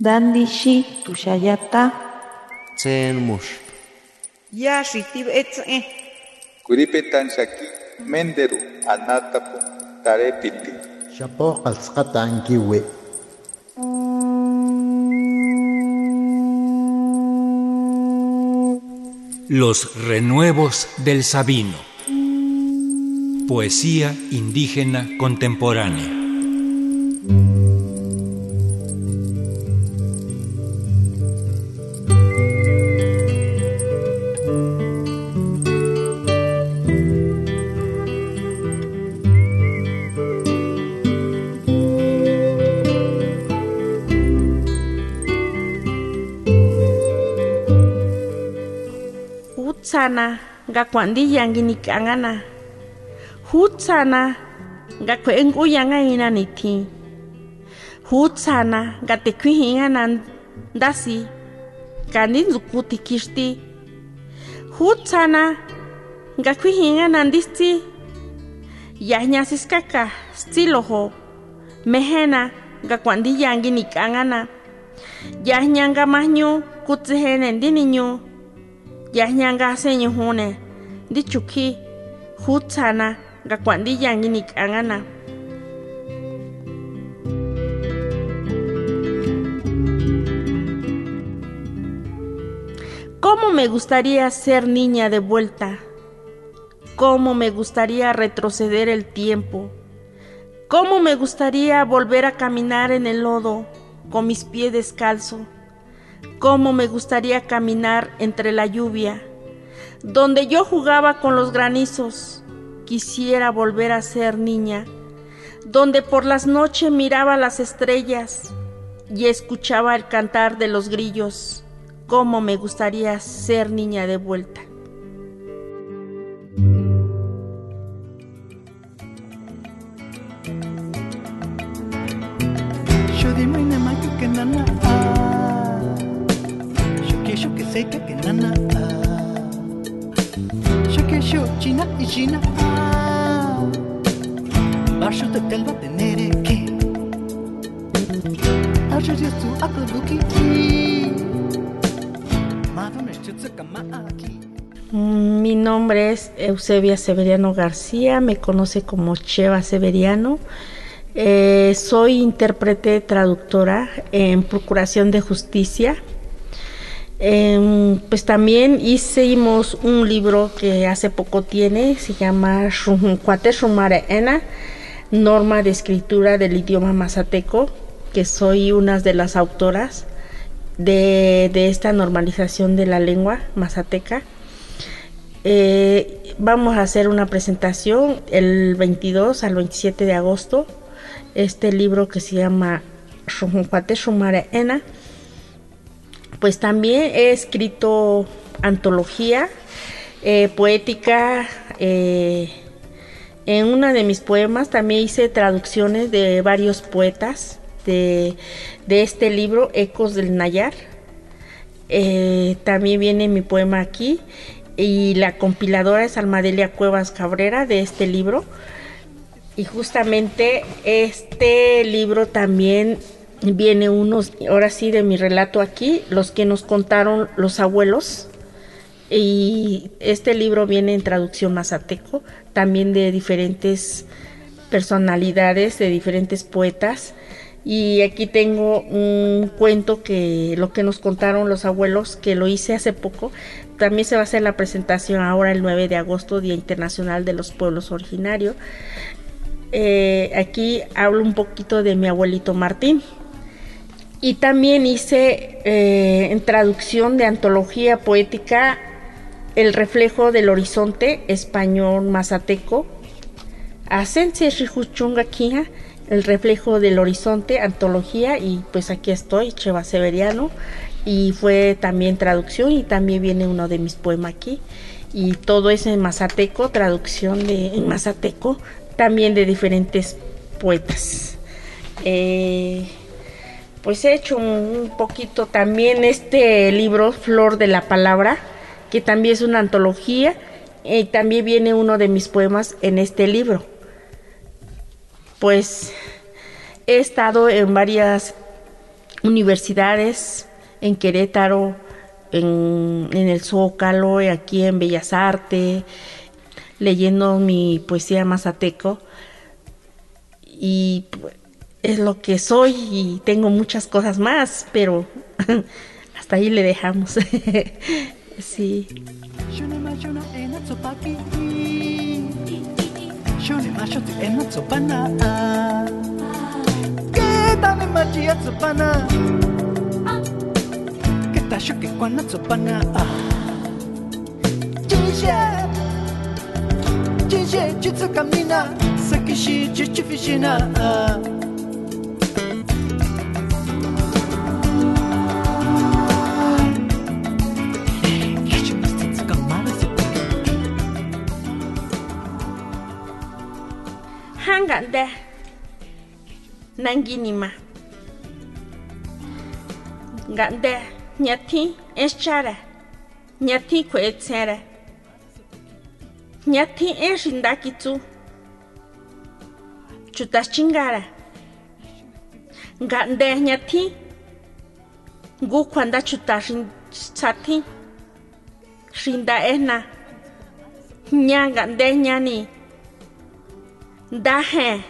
Dandishi tushayata. Tsen mush. Ya shitib etze. Kuripetan shaki menderu anatapu tarepiti. Shapo qalsqata ankiwi. Los renuevos del Sabino. Poesía indígena contemporánea. hutsana nkakuantiyankinik'ankana jutsana nkakue'nkuyánkañana nitjin jutsana nkatekuiji'ána ndasi kandi ndsuku tikixti jutsana nkakuiji'ána ndijtsi yajña siskaka stsilójo mejéna kangana nkinik'ankana yajña mahnyu kutsejenentí niñu nga mahnyu kutsihene ndini nyu. yahñanga seño hune ndi chukhi hutsana nga kwandi yangi ni kangana ¿Cómo me gustaría ser niña de vuelta? ¿Cómo me gustaría retroceder el tiempo? ¿Cómo me gustaría volver a caminar en el lodo con mis pies descalzos? Cómo me gustaría caminar entre la lluvia, donde yo jugaba con los granizos. Quisiera volver a ser niña, donde por las noches miraba las estrellas y escuchaba el cantar de los grillos. Cómo me gustaría ser niña de vuelta. Mi nombre es Eusebia Severiano García, me conoce como Cheva Severiano. Eh, soy intérprete traductora en Procuración de Justicia eh, pues también hicimos un libro que hace poco tiene, se llama Cuate Ena, norma de escritura del idioma mazateco, que soy una de las autoras de, de esta normalización de la lengua mazateca. Eh, vamos a hacer una presentación el 22 al 27 de agosto, este libro que se llama Cuate Ena pues también he escrito antología eh, poética. Eh, en una de mis poemas también hice traducciones de varios poetas de, este libro, Ecos del Nayar. Eh, también viene mi poema aquí y la compiladora es Almadelia Cuevas Cabrera de este libro. Y justamente este libro también viene unos, ahora sí de mi relato aquí, los que nos contaron los abuelos. Y este libro viene en traducción mazateco, también de diferentes personalidades, de diferentes poetas. Y aquí tengo un cuento que lo que nos contaron los abuelos, que lo hice hace poco. También se va a hacer la presentación ahora el 9 de agosto, Día Internacional de los Pueblos Originarios. Eh, aquí hablo un poquito de mi abuelito Martín. Y también hice eh, en traducción de antología poética El reflejo del horizonte español mazateco. Asense Rijuchunga El reflejo del horizonte, antología, y pues aquí estoy, Cheva Severiano, y fue también traducción, y también viene uno de mis poemas aquí, y todo es en mazateco, traducción de en mazateco, también de diferentes poetas. Eh, pues he hecho un, poquito también este libro, Flor de la Palabra, que también es una antología, y también viene uno de mis poemas en este libro. Pues he estado en varias universidades en Querétaro, en, en el Zócalo, aquí en Bellas Artes, leyendo mi poesía mazateco. Y es lo que soy y tengo muchas cosas más, pero hasta ahí le dejamos. sí. ngande nanguinima ngande ñatjin exchare ñatjin kjue'etsjere ñatjin én xinda kitsu chuta xchingare ngande ñatjin ngu kjuanda chuta tsatjin xinda ejna ñá ngande ñani Dahe.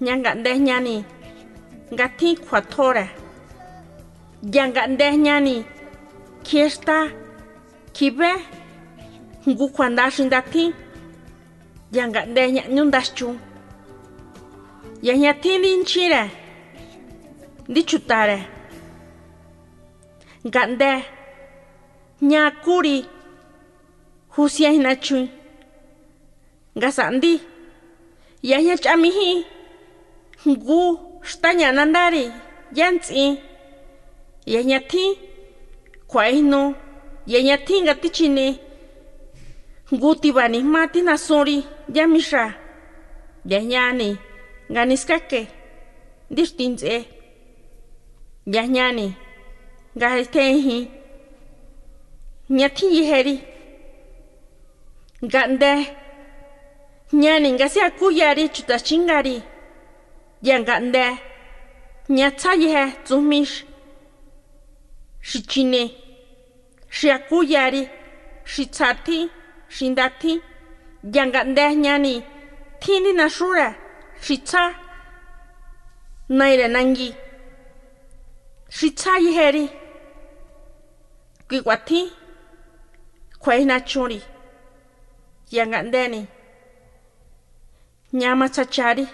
Nyangga deh nyani. Gati kuatora. Jangga deh nyani. Kiesta. Kibe. Ngu kuanda sindati. Jangga deh nyak nyundas chung. Ya nyati linchire. Dichutare. Gande. Nyakuri. Husia hinachui. Gasandi. yahya ch'amijiy ngu xtaña nandari yantz'i yajñatjin kjua'ejnu yajñatjin nga tichini. Ngu tibani jma tijnasunri yajmixa yajñani nga niskake ndixti nts'e yajñani nga tjeenjin jñatjin yejeri nga'nde ñaningasia kuyari chutachingari yankande ñatsayeje tsujmi xi chine xi akuyari xi tsatjin xi ndatjin yankande tini tjinri naxúre xi tsá naire nangui xi tsayejeri kui kuatjin kjuaejna chunri yankandéni Nyama chachari.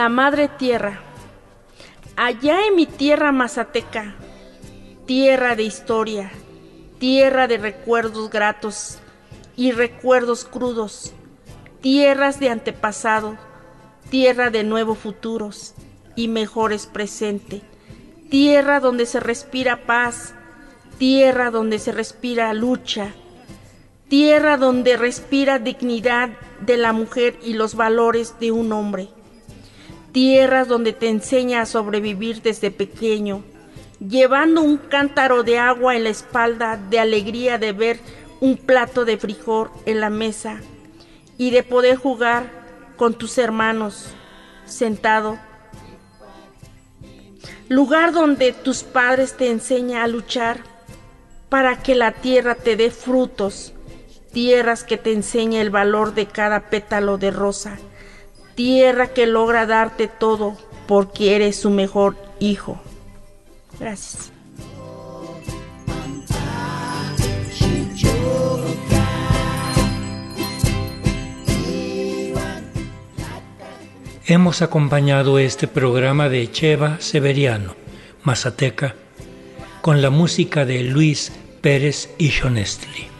La Madre Tierra. Allá en mi tierra mazateca, tierra de historia, tierra de recuerdos gratos y recuerdos crudos, tierras de antepasado, tierra de nuevos futuros y mejores presente, tierra donde se respira paz, tierra donde se respira lucha, tierra donde respira dignidad de la mujer y los valores de un hombre tierras donde te enseña a sobrevivir desde pequeño, llevando un cántaro de agua en la espalda de alegría de ver un plato de frijol en la mesa y de poder jugar con tus hermanos sentado. Lugar donde tus padres te enseñan a luchar para que la tierra te dé frutos, tierras que te enseña el valor de cada pétalo de rosa tierra que logra darte todo porque eres su mejor hijo. Gracias. hemos acompañado este programa de Cheva Severiano, Mazateca, con la música de Luis Pérez y Shonestli.